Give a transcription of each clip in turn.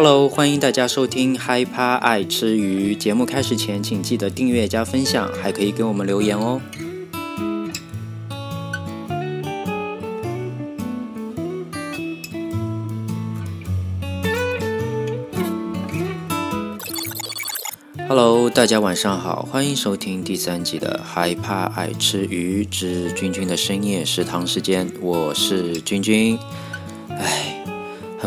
Hello，欢迎大家收听嗨趴爱吃鱼。节目开始前，请记得订阅加分享，还可以给我们留言哦。Hello，大家晚上好，欢迎收听第三集的害怕爱吃鱼之君君的深夜食堂时间，我是君君。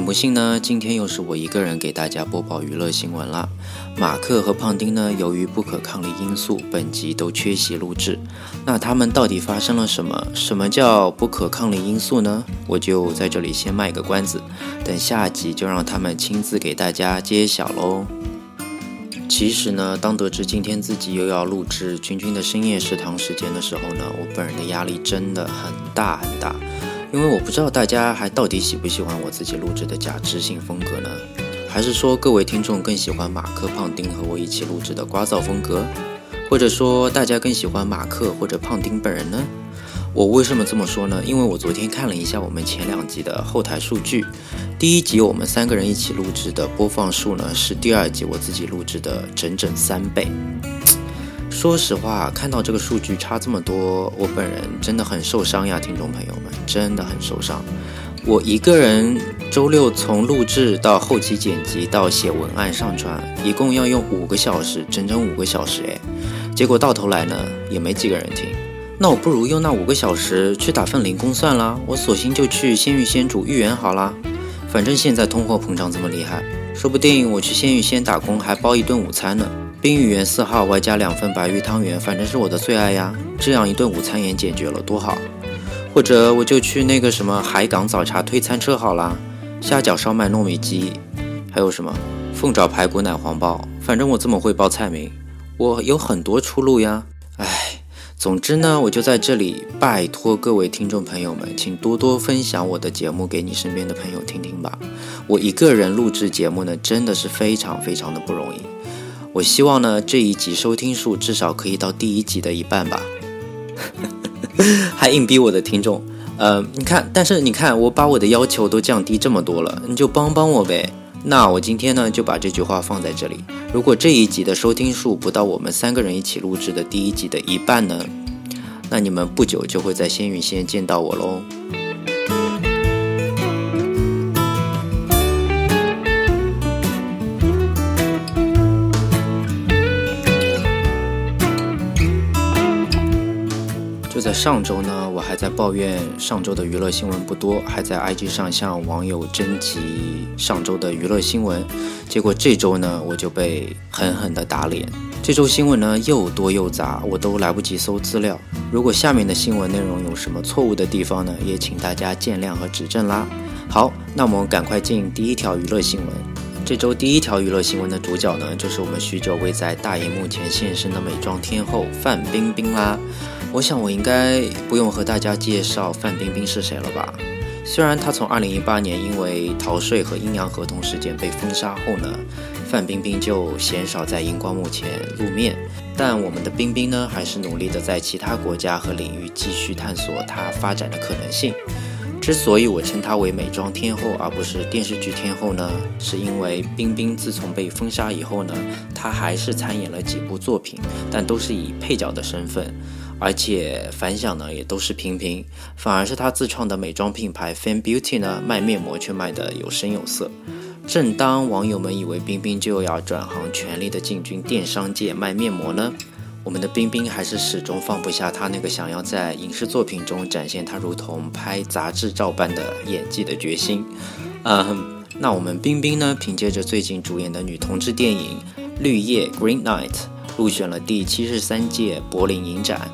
很不幸呢，今天又是我一个人给大家播报娱乐新闻了。马克和胖丁呢，由于不可抗力因素，本集都缺席录制。那他们到底发生了什么？什么叫不可抗力因素呢？我就在这里先卖个关子，等下集就让他们亲自给大家揭晓喽。其实呢，当得知今天自己又要录制君君的深夜食堂时间的时候呢，我本人的压力真的很大很大，因为我不知道大家还到底喜不喜欢我自己录制的假知性风格呢，还是说各位听众更喜欢马克、胖丁和我一起录制的瓜噪风格，或者说大家更喜欢马克或者胖丁本人呢？我为什么这么说呢？因为我昨天看了一下我们前两集的后台数据，第一集我们三个人一起录制的播放数呢，是第二集我自己录制的整整三倍。说实话，看到这个数据差这么多，我本人真的很受伤呀，听众朋友们，真的很受伤。我一个人周六从录制到后期剪辑到写文案上传，一共要用五个小时，整整五个小时哎，结果到头来呢，也没几个人听。那我不如用那五个小时去打份零工算了，我索性就去鲜芋仙煮芋圆好了。反正现在通货膨胀这么厉害，说不定我去鲜芋仙打工还包一顿午餐呢。冰芋圆四号外加两份白玉汤圆，反正是我的最爱呀。这样一顿午餐也解决了，多好。或者我就去那个什么海港早茶推餐车好了，虾饺烧麦糯米鸡，还有什么凤爪排骨奶黄包，反正我这么会报菜名，我有很多出路呀。唉。总之呢，我就在这里拜托各位听众朋友们，请多多分享我的节目给你身边的朋友听听吧。我一个人录制节目呢，真的是非常非常的不容易。我希望呢，这一集收听数至少可以到第一集的一半吧。还硬逼我的听众，呃，你看，但是你看，我把我的要求都降低这么多了，你就帮帮我呗。那我今天呢，就把这句话放在这里。如果这一集的收听数不到我们三个人一起录制的第一集的一半呢，那你们不久就会在仙云仙见到我喽。上周呢，我还在抱怨上周的娱乐新闻不多，还在 IG 上向网友征集上周的娱乐新闻。结果这周呢，我就被狠狠的打脸。这周新闻呢又多又杂，我都来不及搜资料。如果下面的新闻内容有什么错误的地方呢，也请大家见谅和指正啦。好，那我们赶快进第一条娱乐新闻。这周第一条娱乐新闻的主角呢，就是我们许久未在大荧幕前现身的美妆天后范冰冰啦。我想我应该不用和大家介绍范冰冰是谁了吧？虽然她从2018年因为逃税和阴阳合同事件被封杀后呢，范冰冰就鲜少在荧光幕前露面，但我们的冰冰呢，还是努力的在其他国家和领域继续探索她发展的可能性。之所以我称她为美妆天后而不是电视剧天后呢，是因为冰冰自从被封杀以后呢，她还是参演了几部作品，但都是以配角的身份。而且反响呢也都是平平，反而是他自创的美妆品牌 Fan Beauty 呢卖面膜却卖得有声有色。正当网友们以为冰冰就要转行，全力的进军电商界卖面膜呢，我们的冰冰还是始终放不下他那个想要在影视作品中展现他如同拍杂志照般的演技的决心。嗯，那我们冰冰呢，凭借着最近主演的女同志电影《绿叶 Green Night》，入选了第七十三届柏林影展。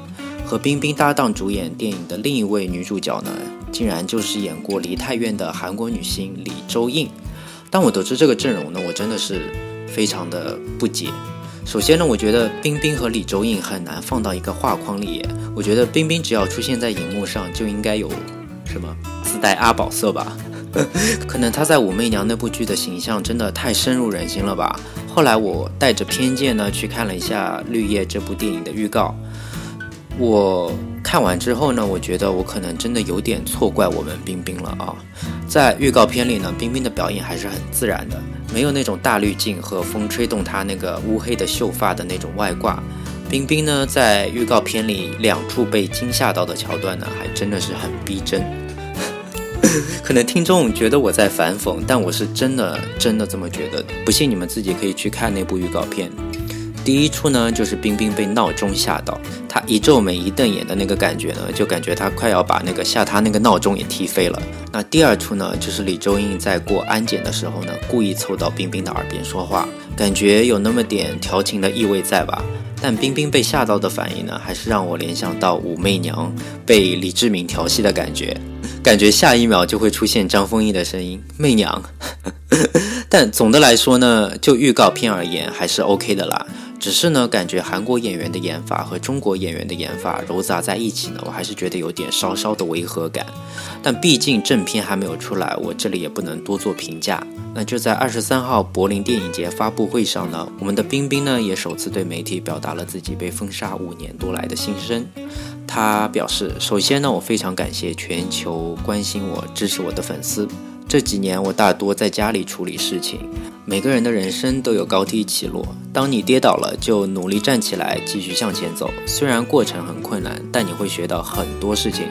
和冰冰搭档主演电影的另一位女主角呢，竟然就是演过《梨泰院》的韩国女星李周映。当我得知这个阵容呢，我真的是非常的不解。首先呢，我觉得冰冰和李周映很难放到一个画框里。我觉得冰冰只要出现在荧幕上，就应该有什么自带阿宝色吧？可能她在《武媚娘》那部剧的形象真的太深入人心了吧？后来我带着偏见呢去看了一下《绿叶》这部电影的预告。我看完之后呢，我觉得我可能真的有点错怪我们冰冰了啊。在预告片里呢，冰冰的表演还是很自然的，没有那种大滤镜和风吹动她那个乌黑的秀发的那种外挂。冰冰呢，在预告片里两处被惊吓到的桥段呢，还真的是很逼真。可能听众觉得我在反讽，但我是真的真的这么觉得。不信你们自己可以去看那部预告片。第一处呢，就是冰冰被闹钟吓到，她一皱眉一瞪眼的那个感觉呢，就感觉她快要把那个吓她那个闹钟也踢飞了。那第二处呢，就是李周英在过安检的时候呢，故意凑到冰冰的耳边说话，感觉有那么点调情的意味在吧？但冰冰被吓到的反应呢，还是让我联想到武媚娘被李志敏调戏的感觉，感觉下一秒就会出现张丰毅的声音“媚娘”。但总的来说呢，就预告片而言还是 OK 的啦。只是呢，感觉韩国演员的演法和中国演员的演法糅杂在一起呢，我还是觉得有点稍稍的违和感。但毕竟正片还没有出来，我这里也不能多做评价。那就在二十三号柏林电影节发布会上呢，我们的冰冰呢也首次对媒体表达了自己被封杀五年多来的心声。他表示，首先呢，我非常感谢全球关心我、支持我的粉丝。这几年我大多在家里处理事情。每个人的人生都有高低起落，当你跌倒了，就努力站起来，继续向前走。虽然过程很困难，但你会学到很多事情。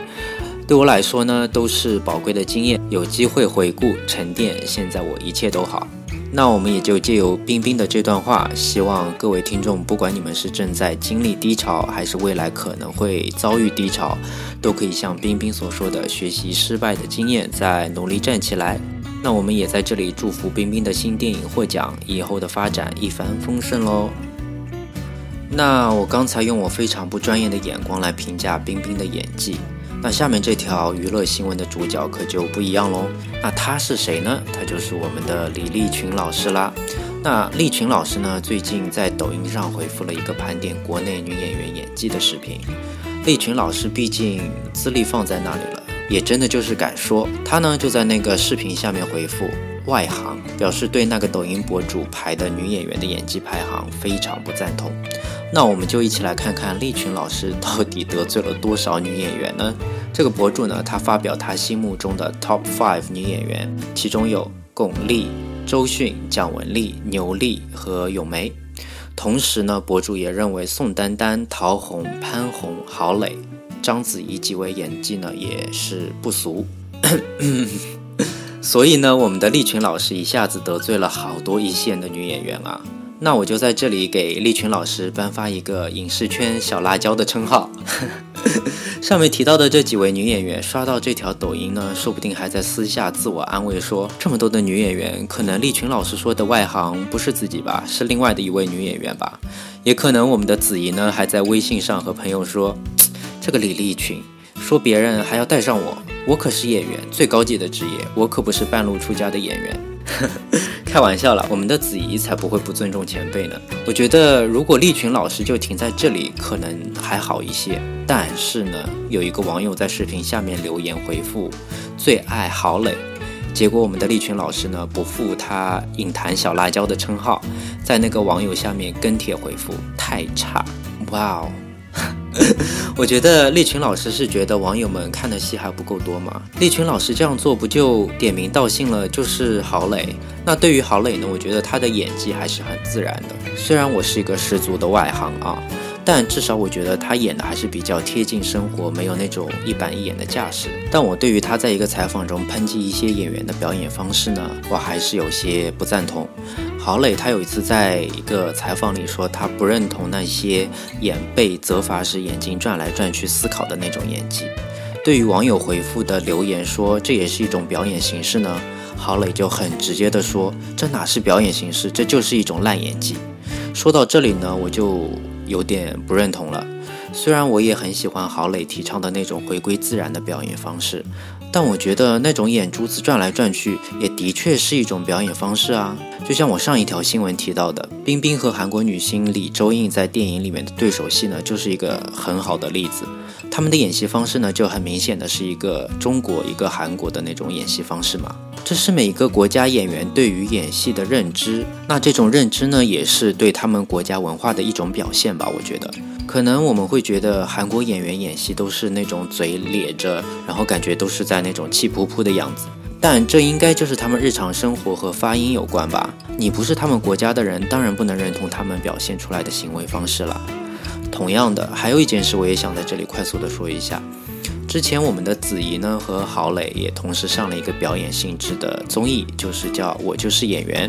对我来说呢，都是宝贵的经验。有机会回顾沉淀，现在我一切都好。那我们也就借由冰冰的这段话，希望各位听众，不管你们是正在经历低潮，还是未来可能会遭遇低潮，都可以像冰冰所说的，学习失败的经验，再努力站起来。那我们也在这里祝福冰冰的新电影获奖，以后的发展一帆风顺喽。那我刚才用我非常不专业的眼光来评价冰冰的演技，那下面这条娱乐新闻的主角可就不一样喽。那他是谁呢？他就是我们的李立群老师啦。那立群老师呢，最近在抖音上回复了一个盘点国内女演员演技的视频。立群老师毕竟资历放在那里了。也真的就是敢说，他呢就在那个视频下面回复外行，表示对那个抖音博主排的女演员的演技排行非常不赞同。那我们就一起来看看利群老师到底得罪了多少女演员呢？这个博主呢，他发表他心目中的 Top Five 女演员，其中有巩俐、周迅、蒋雯丽、牛莉和咏梅。同时呢，博主也认为宋丹丹、陶虹、潘虹、郝蕾。章子怡几位演技呢也是不俗，所以呢，我们的利群老师一下子得罪了好多一线的女演员啊。那我就在这里给利群老师颁发一个影视圈小辣椒的称号。上面提到的这几位女演员，刷到这条抖音呢，说不定还在私下自我安慰说，这么多的女演员，可能利群老师说的外行不是自己吧，是另外的一位女演员吧？也可能我们的子怡呢，还在微信上和朋友说。这个李立群说别人还要带上我，我可是演员最高级的职业，我可不是半路出家的演员。开玩笑了，我们的子怡才不会不尊重前辈呢。我觉得如果立群老师就停在这里，可能还好一些。但是呢，有一个网友在视频下面留言回复最爱郝蕾，结果我们的立群老师呢不负他影坛小辣椒的称号，在那个网友下面跟帖回复太差，哇哦。我觉得利群老师是觉得网友们看的戏还不够多吗？利群老师这样做不就点名道姓了？就是郝蕾。那对于郝蕾呢？我觉得她的演技还是很自然的。虽然我是一个十足的外行啊。但至少我觉得他演的还是比较贴近生活，没有那种一板一眼的架势。但我对于他在一个采访中抨击一些演员的表演方式呢，我还是有些不赞同。郝蕾他有一次在一个采访里说，他不认同那些演被责罚时眼睛转来转去思考的那种演技。对于网友回复的留言说这也是一种表演形式呢，郝蕾就很直接的说，这哪是表演形式，这就是一种烂演技。说到这里呢，我就。有点不认同了。虽然我也很喜欢郝蕾提倡的那种回归自然的表演方式，但我觉得那种眼珠子转来转去也的确是一种表演方式啊。就像我上一条新闻提到的，冰冰和韩国女星李周映在电影里面的对手戏呢，就是一个很好的例子。他们的演戏方式呢，就很明显的是一个中国一个韩国的那种演戏方式嘛。这是每个国家演员对于演戏的认知。那这种认知呢，也是对他们国家文化的一种表现吧。我觉得，可能我们会觉得韩国演员演戏都是那种嘴咧着，然后感觉都是在那种气扑扑的样子。但这应该就是他们日常生活和发音有关吧？你不是他们国家的人，当然不能认同他们表现出来的行为方式了。同样的，还有一件事，我也想在这里快速的说一下。之前我们的子怡呢和郝蕾也同时上了一个表演性质的综艺，就是叫《我就是演员》。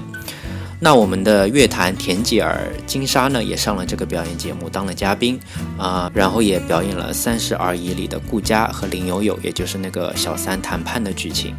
那我们的乐坛田吉尔金莎呢也上了这个表演节目当了嘉宾啊，然后也表演了《三十而已》里的顾佳和林有有，也就是那个小三谈判的剧情。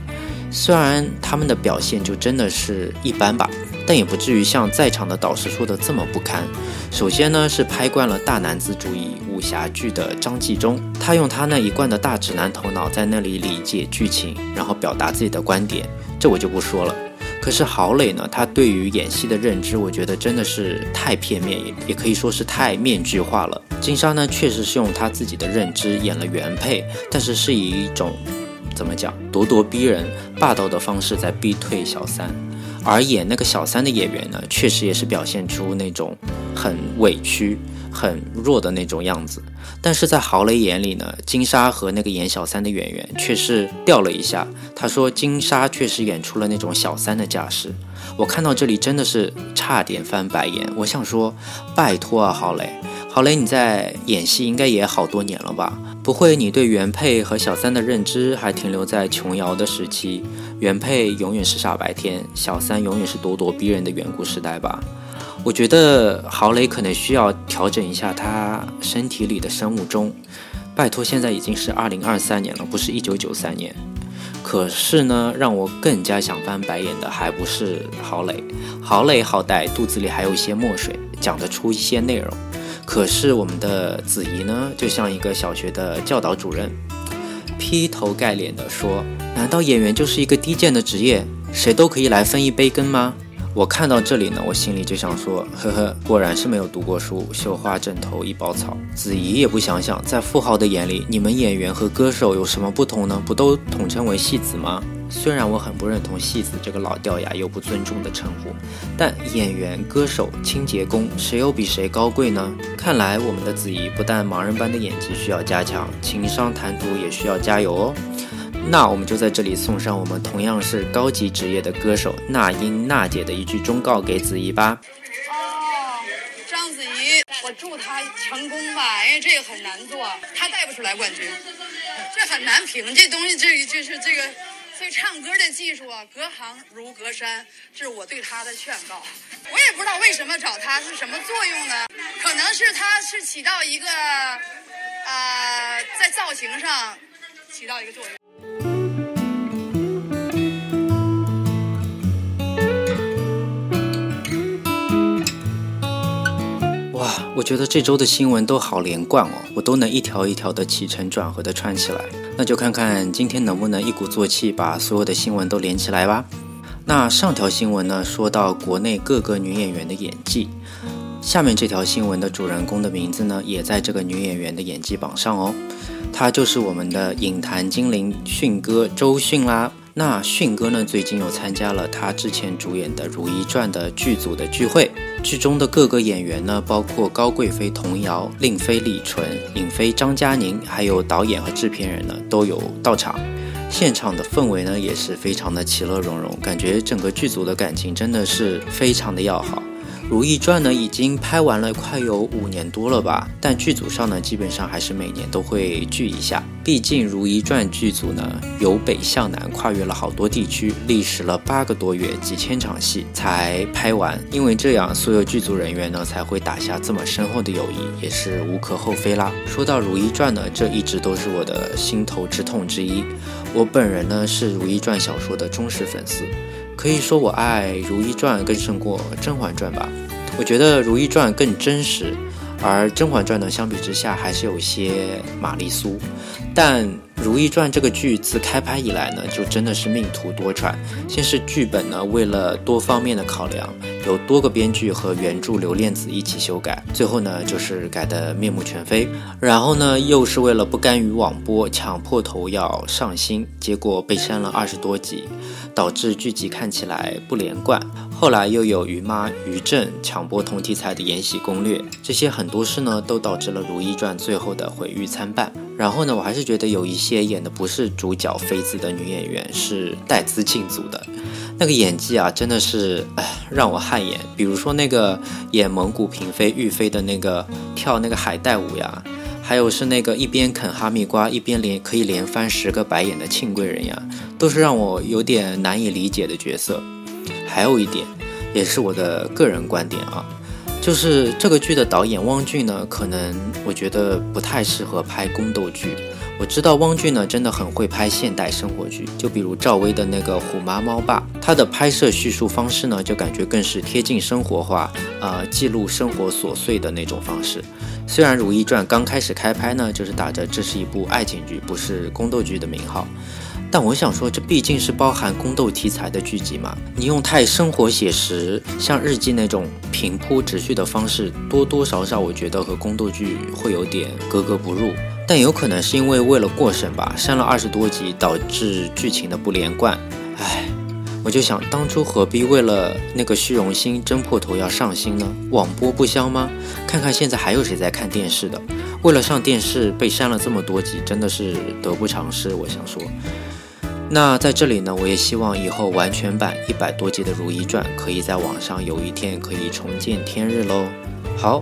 虽然他们的表现就真的是一般吧，但也不至于像在场的导师说的这么不堪。首先呢，是拍惯了大男子主义武侠剧的张纪中，他用他那一贯的大直男头脑在那里理解剧情，然后表达自己的观点，这我就不说了。可是郝蕾呢，他对于演戏的认知，我觉得真的是太片面，也也可以说是太面具化了。金莎呢，确实是用他自己的认知演了原配，但是是以一种。怎么讲？咄咄逼人、霸道的方式在逼退小三，而演那个小三的演员呢，确实也是表现出那种很委屈、很弱的那种样子。但是在郝蕾眼里呢，金莎和那个演小三的演员却是掉了一下。他说金莎确实演出了那种小三的架势。我看到这里真的是差点翻白眼。我想说，拜托啊，郝蕾，郝蕾你在演戏应该也好多年了吧？不会，你对原配和小三的认知还停留在琼瑶的时期，原配永远是傻白甜，小三永远是咄咄逼人的远古时代吧？我觉得郝蕾可能需要调整一下她身体里的生物钟。拜托，现在已经是二零二三年了，不是一九九三年。可是呢，让我更加想翻白眼的还不是郝蕾，郝蕾好歹肚子里还有一些墨水，讲得出一些内容。可是我们的子怡呢，就像一个小学的教导主任，劈头盖脸的说：“难道演员就是一个低贱的职业，谁都可以来分一杯羹吗？”我看到这里呢，我心里就想说：“呵呵，果然是没有读过书，绣花枕头一包草。”子怡也不想想，在富豪的眼里，你们演员和歌手有什么不同呢？不都统称为戏子吗？虽然我很不认同“戏子”这个老掉牙又不尊重的称呼，但演员、歌手、清洁工，谁又比谁高贵呢？看来我们的子怡不但盲人般的演技需要加强，情商谈吐也需要加油哦。那我们就在这里送上我们同样是高级职业的歌手那英娜姐的一句忠告给子怡吧。哦，章子怡，我祝她成功吧，因为这个很难做，她带不出来冠军，这很难评，这东西这这是这个。所以唱歌的技术啊，隔行如隔山，这是我对他的劝告。我也不知道为什么找他是什么作用呢？可能是他是起到一个，呃，在造型上起到一个作用。我觉得这周的新闻都好连贯哦，我都能一条一条的起承转合的串起来。那就看看今天能不能一鼓作气把所有的新闻都连起来吧。那上条新闻呢，说到国内各个女演员的演技，下面这条新闻的主人公的名字呢，也在这个女演员的演技榜上哦，她就是我们的影坛精灵迅哥周迅啦。那迅哥呢，最近又参加了他之前主演的《如懿传》的剧组的聚会，剧中的各个演员呢，包括高贵妃童瑶、令妃李纯、尹妃张嘉宁，还有导演和制片人呢，都有到场。现场的氛围呢，也是非常的其乐融融，感觉整个剧组的感情真的是非常的要好。《如懿传》呢，已经拍完了快有五年多了吧，但剧组上呢，基本上还是每年都会聚一下。毕竟《如懿传》剧组呢，由北向南跨越了好多地区，历时了八个多月，几千场戏才拍完。因为这样，所有剧组人员呢，才会打下这么深厚的友谊，也是无可厚非啦。说到《如懿传》呢，这一直都是我的心头之痛之一。我本人呢，是《如懿传》小说的忠实粉丝。可以说我爱《如懿传》更胜过《甄嬛传》吧。我觉得《如懿传》更真实，而《甄嬛传》呢，相比之下还是有些玛丽苏。但《如懿传》这个剧自开拍以来呢，就真的是命途多舛。先是剧本呢，为了多方面的考量，有多个编剧和原著刘恋子一起修改，最后呢就是改得面目全非。然后呢又是为了不甘于网播，抢破头要上新，结果被删了二十多集，导致剧集看起来不连贯。后来又有于妈于正抢播同题材的《延禧攻略》，这些很多事呢都导致了《如懿传》最后的毁誉参半。然后呢，我还是觉得有一些演的不是主角妃子的女演员是带资进组的，那个演技啊，真的是哎让我汗颜。比如说那个演蒙古嫔妃玉妃的那个跳那个海带舞呀，还有是那个一边啃哈密瓜一边连可以连翻十个白眼的庆贵人呀，都是让我有点难以理解的角色。还有一点，也是我的个人观点啊。就是这个剧的导演汪俊呢，可能我觉得不太适合拍宫斗剧。我知道汪俊呢真的很会拍现代生活剧，就比如赵薇的那个《虎妈猫爸》，他的拍摄叙述方式呢就感觉更是贴近生活化，呃，记录生活琐碎的那种方式。虽然《如懿传》刚开始开拍呢，就是打着这是一部爱情剧，不是宫斗剧的名号。但我想说，这毕竟是包含宫斗题材的剧集嘛，你用太生活写实，像日记那种平铺直叙的方式，多多少少我觉得和宫斗剧会有点格格不入。但有可能是因为为了过审吧，删了二十多集，导致剧情的不连贯。唉，我就想，当初何必为了那个虚荣心争破头要上新呢？网播不香吗？看看现在还有谁在看电视的？为了上电视被删了这么多集，真的是得不偿失。我想说。那在这里呢，我也希望以后完全版一百多集的《如懿传》可以在网上有一天可以重见天日喽。好。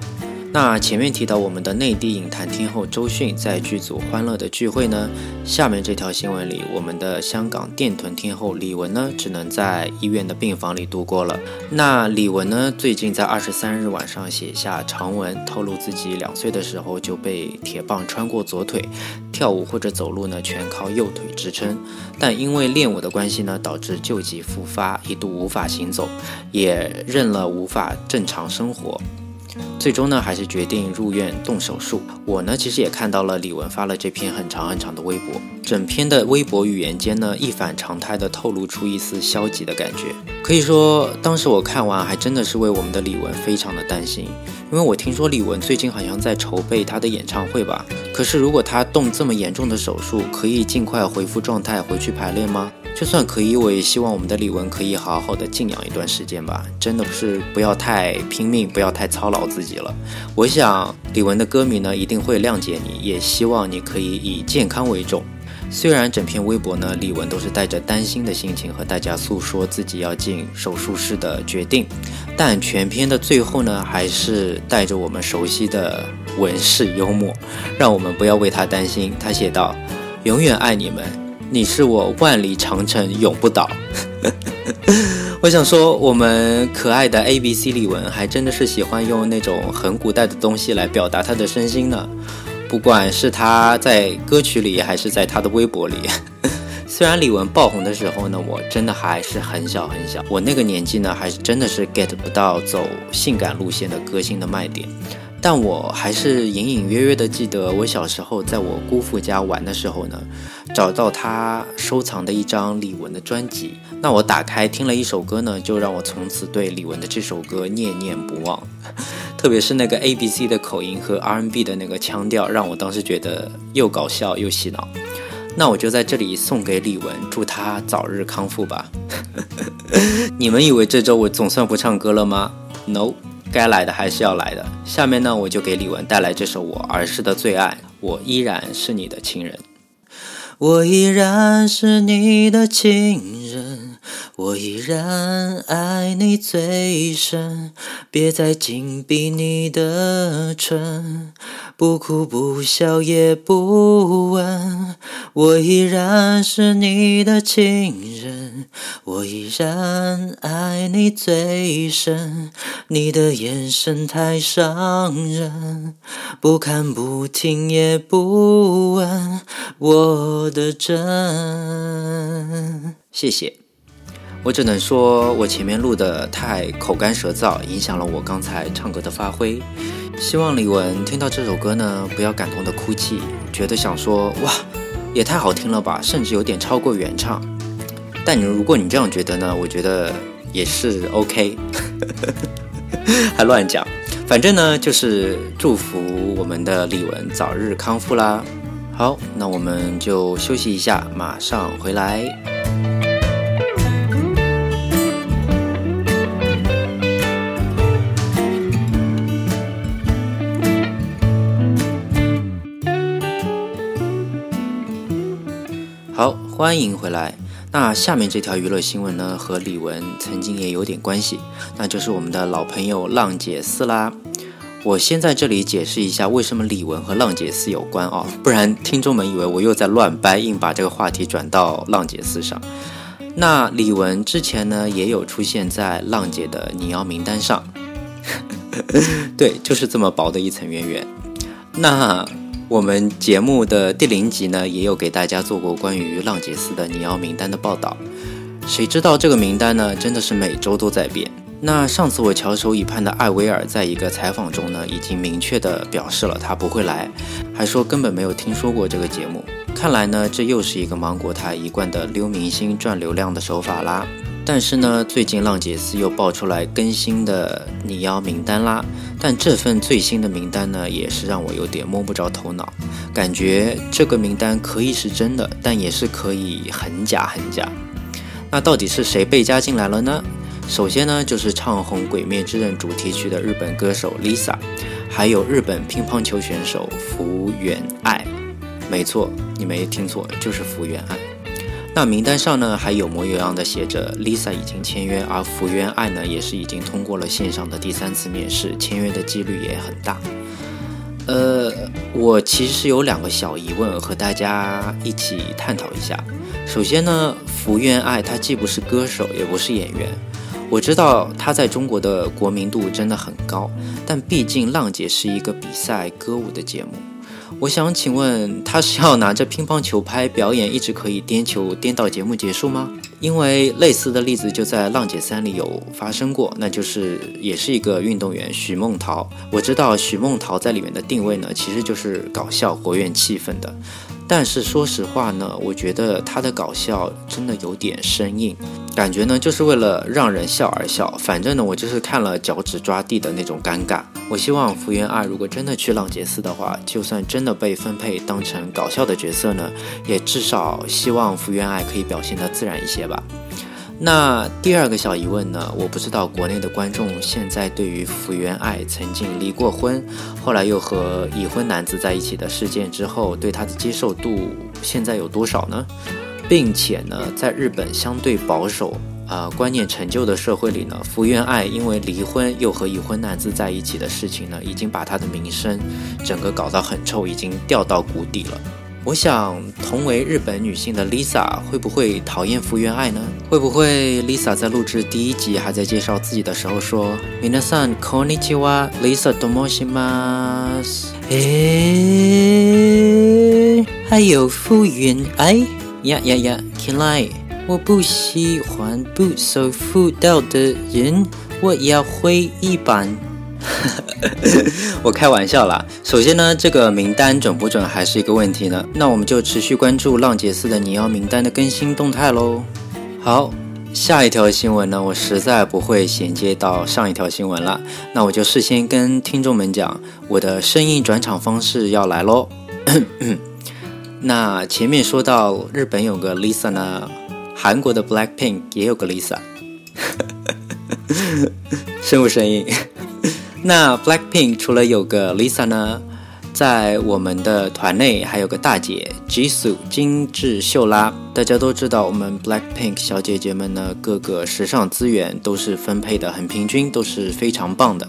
那前面提到我们的内地影坛天后周迅在剧组欢乐的聚会呢，下面这条新闻里，我们的香港电臀天后李玟呢，只能在医院的病房里度过了。那李玟呢，最近在二十三日晚上写下长文，透露自己两岁的时候就被铁棒穿过左腿，跳舞或者走路呢全靠右腿支撑，但因为练舞的关系呢，导致旧疾复发，一度无法行走，也认了无法正常生活。最终呢，还是决定入院动手术。我呢，其实也看到了李玟发了这篇很长很长的微博，整篇的微博语言间呢，一反常态的透露出一丝消极的感觉。可以说，当时我看完，还真的是为我们的李玟非常的担心，因为我听说李玟最近好像在筹备她的演唱会吧。可是如果她动这么严重的手术，可以尽快恢复状态回去排练吗？就算可以，我也希望我们的李玟可以好好的静养一段时间吧。真的是不要太拼命，不要太操劳自己了。我想李玟的歌迷呢一定会谅解你，也希望你可以以健康为重。虽然整篇微博呢，李玟都是带着担心的心情和大家诉说自己要进手术室的决定，但全篇的最后呢，还是带着我们熟悉的文式幽默，让我们不要为他担心。他写道：“永远爱你们。”你是我万里长城永不倒。我想说，我们可爱的 A B C 李玟还真的是喜欢用那种很古代的东西来表达他的身心呢。不管是他在歌曲里，还是在他的微博里。虽然李玟爆红的时候呢，我真的还是很小很小，我那个年纪呢，还是真的是 get 不到走性感路线的歌星的卖点。但我还是隐隐约约的记得，我小时候在我姑父家玩的时候呢，找到他收藏的一张李玟的专辑。那我打开听了一首歌呢，就让我从此对李玟的这首歌念念不忘。特别是那个 A B C 的口音和 R N B 的那个腔调，让我当时觉得又搞笑又洗脑。那我就在这里送给李玟，祝他早日康复吧。你们以为这周我总算不唱歌了吗？No。该来的还是要来的。下面呢，我就给李玟带来这首我儿时的最爱，我依然是你的情人。我依然是你的情人，我依然爱你最深。别再紧闭你的唇，不哭不笑也不问。我依然是你的情人，我依然爱你最深。你的眼神太伤人，不看不听也不问。我。的真，谢谢。我只能说，我前面录的太口干舌燥，影响了我刚才唱歌的发挥。希望李玟听到这首歌呢，不要感动的哭泣，觉得想说哇，也太好听了吧，甚至有点超过原唱。但你如果你这样觉得呢，我觉得也是 OK。还乱讲。反正呢，就是祝福我们的李文早日康复啦。好，那我们就休息一下，马上回来。欢迎回来。那下面这条娱乐新闻呢，和李玟曾经也有点关系，那就是我们的老朋友浪姐四啦。我先在这里解释一下，为什么李玟和浪姐四有关啊？不然听众们以为我又在乱掰，硬把这个话题转到浪姐四上。那李玟之前呢，也有出现在浪姐的你要名单上，对，就是这么薄的一层渊源。那。我们节目的第零集呢，也有给大家做过关于浪杰斯的你要名单的报道。谁知道这个名单呢，真的是每周都在变。那上次我翘首以盼的艾薇尔，在一个采访中呢，已经明确的表示了他不会来，还说根本没有听说过这个节目。看来呢，这又是一个芒果台一贯的溜明星赚流量的手法啦。但是呢，最近浪姐四又爆出来更新的你要名单啦。但这份最新的名单呢，也是让我有点摸不着头脑，感觉这个名单可以是真的，但也是可以很假很假。那到底是谁被加进来了呢？首先呢，就是唱红《鬼灭之刃》主题曲的日本歌手 Lisa，还有日本乒乓球选手福原爱。没错，你没听错，就是福原爱。那名单上呢，还有模有样的写着 Lisa 已经签约，而福原爱呢，也是已经通过了线上的第三次面试，签约的几率也很大。呃，我其实有两个小疑问和大家一起探讨一下。首先呢，福原爱她既不是歌手，也不是演员，我知道她在中国的国民度真的很高，但毕竟浪姐是一个比赛歌舞的节目。我想请问，他是要拿着乒乓球拍表演，一直可以颠球颠到节目结束吗？因为类似的例子就在《浪姐三》里有发生过，那就是也是一个运动员许梦桃。我知道许梦桃在里面的定位呢，其实就是搞笑、活跃气氛的。但是说实话呢，我觉得他的搞笑真的有点生硬，感觉呢就是为了让人笑而笑。反正呢，我就是看了脚趾抓地的那种尴尬。我希望福原爱如果真的去浪杰斯的话，就算真的被分配当成搞笑的角色呢，也至少希望福原爱可以表现得自然一些吧。那第二个小疑问呢？我不知道国内的观众现在对于福原爱曾经离过婚，后来又和已婚男子在一起的事件之后，对她的接受度现在有多少呢？并且呢，在日本相对保守啊观念陈旧的社会里呢，福原爱因为离婚又和已婚男子在一起的事情呢，已经把她的名声整个搞到很臭，已经掉到谷底了。我想，同为日本女性的 Lisa 会不会讨厌福原爱呢？会不会 Lisa 在录制第一集还在介绍自己的时候说 “Minasan konnichiwa Lisa domoshimas”？诶，还有福原爱呀呀呀！看来我不喜欢不守妇道的人，我要回一班。我开玩笑啦。首先呢，这个名单准不准还是一个问题呢。那我们就持续关注浪姐四的你要名单的更新动态喽。好，下一条新闻呢，我实在不会衔接到上一条新闻了。那我就事先跟听众们讲，我的声音转场方式要来喽。那前面说到日本有个 Lisa 呢，韩国的 Blackpink 也有个 Lisa，生不声音？那 Blackpink 除了有个 Lisa 呢，在我们的团内还有个大姐 Jisoo 金智秀拉。大家都知道，我们 Blackpink 小姐姐们呢，各个时尚资源都是分配的很平均，都是非常棒的。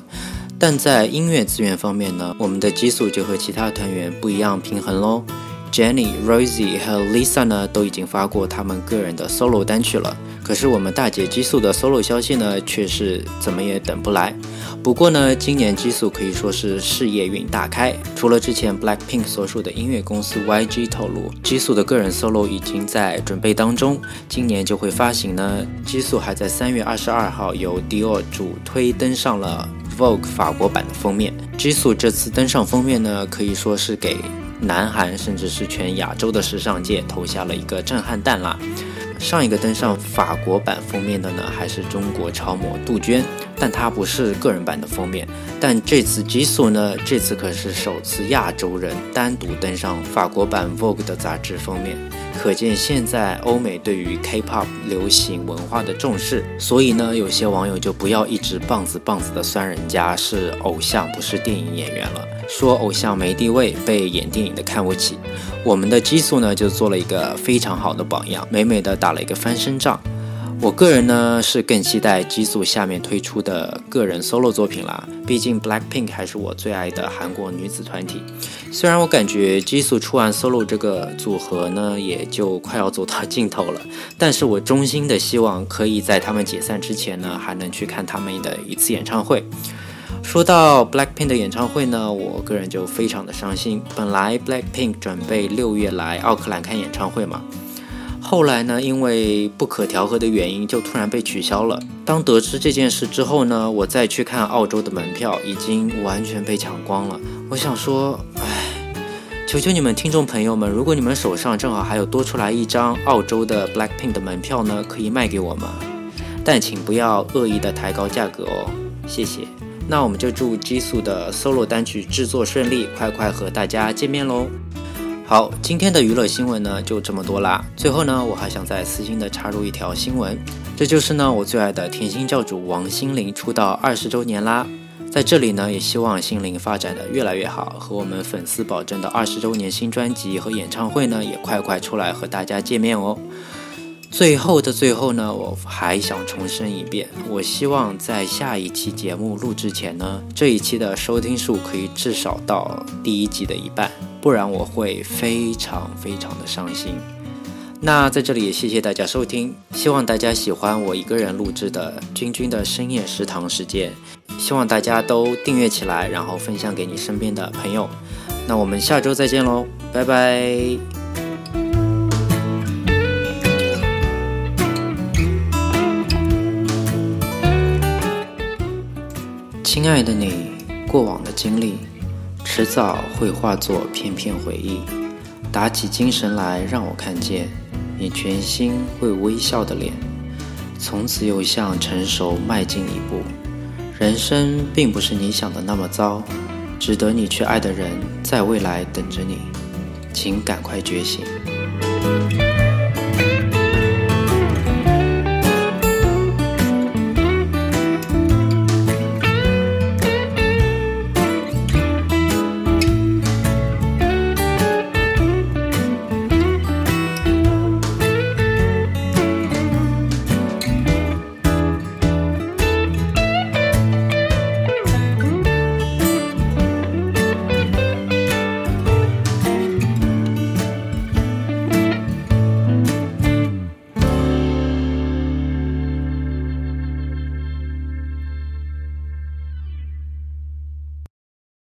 但在音乐资源方面呢，我们的激素就和其他团员不一样平衡喽。Jennie、Rosie 和 Lisa 呢，都已经发过他们个人的 solo 单曲了。可是我们大姐激素的 solo 消息呢，却是怎么也等不来。不过呢，今年激素可以说是事业运大开。除了之前 Blackpink 所属的音乐公司 YG 透露，激素的个人 solo 已经在准备当中，今年就会发行呢。激素还在三月二十二号由 Dior 主推登上了 Vogue 法国版的封面。激素这次登上封面呢，可以说是给南韩甚至是全亚洲的时尚界投下了一个震撼弹啦。上一个登上法国版封面的呢，还是中国超模杜鹃。但它不是个人版的封面。但这次 Jisoo 呢，这次可是首次亚洲人单独登上法国版 Vogue 的杂志封面，可见现在欧美对于 K-pop 流行文化的重视。所以呢，有些网友就不要一直棒子棒子的酸人家是偶像，不是电影演员了。说偶像没地位，被演电影的看不起。我们的激素呢，就做了一个非常好的榜样，美美的打了一个翻身仗。我个人呢，是更期待激素下面推出的个人 solo 作品啦。毕竟 Blackpink 还是我最爱的韩国女子团体。虽然我感觉激素出完 solo 这个组合呢，也就快要走到尽头了，但是我衷心的希望可以在他们解散之前呢，还能去看他们的一次演唱会。说到 Blackpink 的演唱会呢，我个人就非常的伤心。本来 Blackpink 准备六月来奥克兰开演唱会嘛，后来呢，因为不可调和的原因，就突然被取消了。当得知这件事之后呢，我再去看澳洲的门票已经完全被抢光了。我想说，唉，求求你们听众朋友们，如果你们手上正好还有多出来一张澳洲的 Blackpink 的门票呢，可以卖给我们，但请不要恶意的抬高价格哦，谢谢。那我们就祝激素的 solo 单曲制作顺利，快快和大家见面喽！好，今天的娱乐新闻呢就这么多啦。最后呢，我还想再私心的插入一条新闻，这就是呢我最爱的甜心教主王心凌出道二十周年啦。在这里呢，也希望心凌发展的越来越好，和我们粉丝保证的二十周年新专辑和演唱会呢也快快出来和大家见面哦。最后的最后呢，我还想重申一遍，我希望在下一期节目录制前呢，这一期的收听数可以至少到第一季的一半，不然我会非常非常的伤心。那在这里也谢谢大家收听，希望大家喜欢我一个人录制的君君的深夜食堂时间，希望大家都订阅起来，然后分享给你身边的朋友。那我们下周再见喽，拜拜。亲爱的你，过往的经历，迟早会化作片片回忆。打起精神来，让我看见你全新会微笑的脸。从此又向成熟迈进一步。人生并不是你想的那么糟，值得你去爱的人在未来等着你，请赶快觉醒。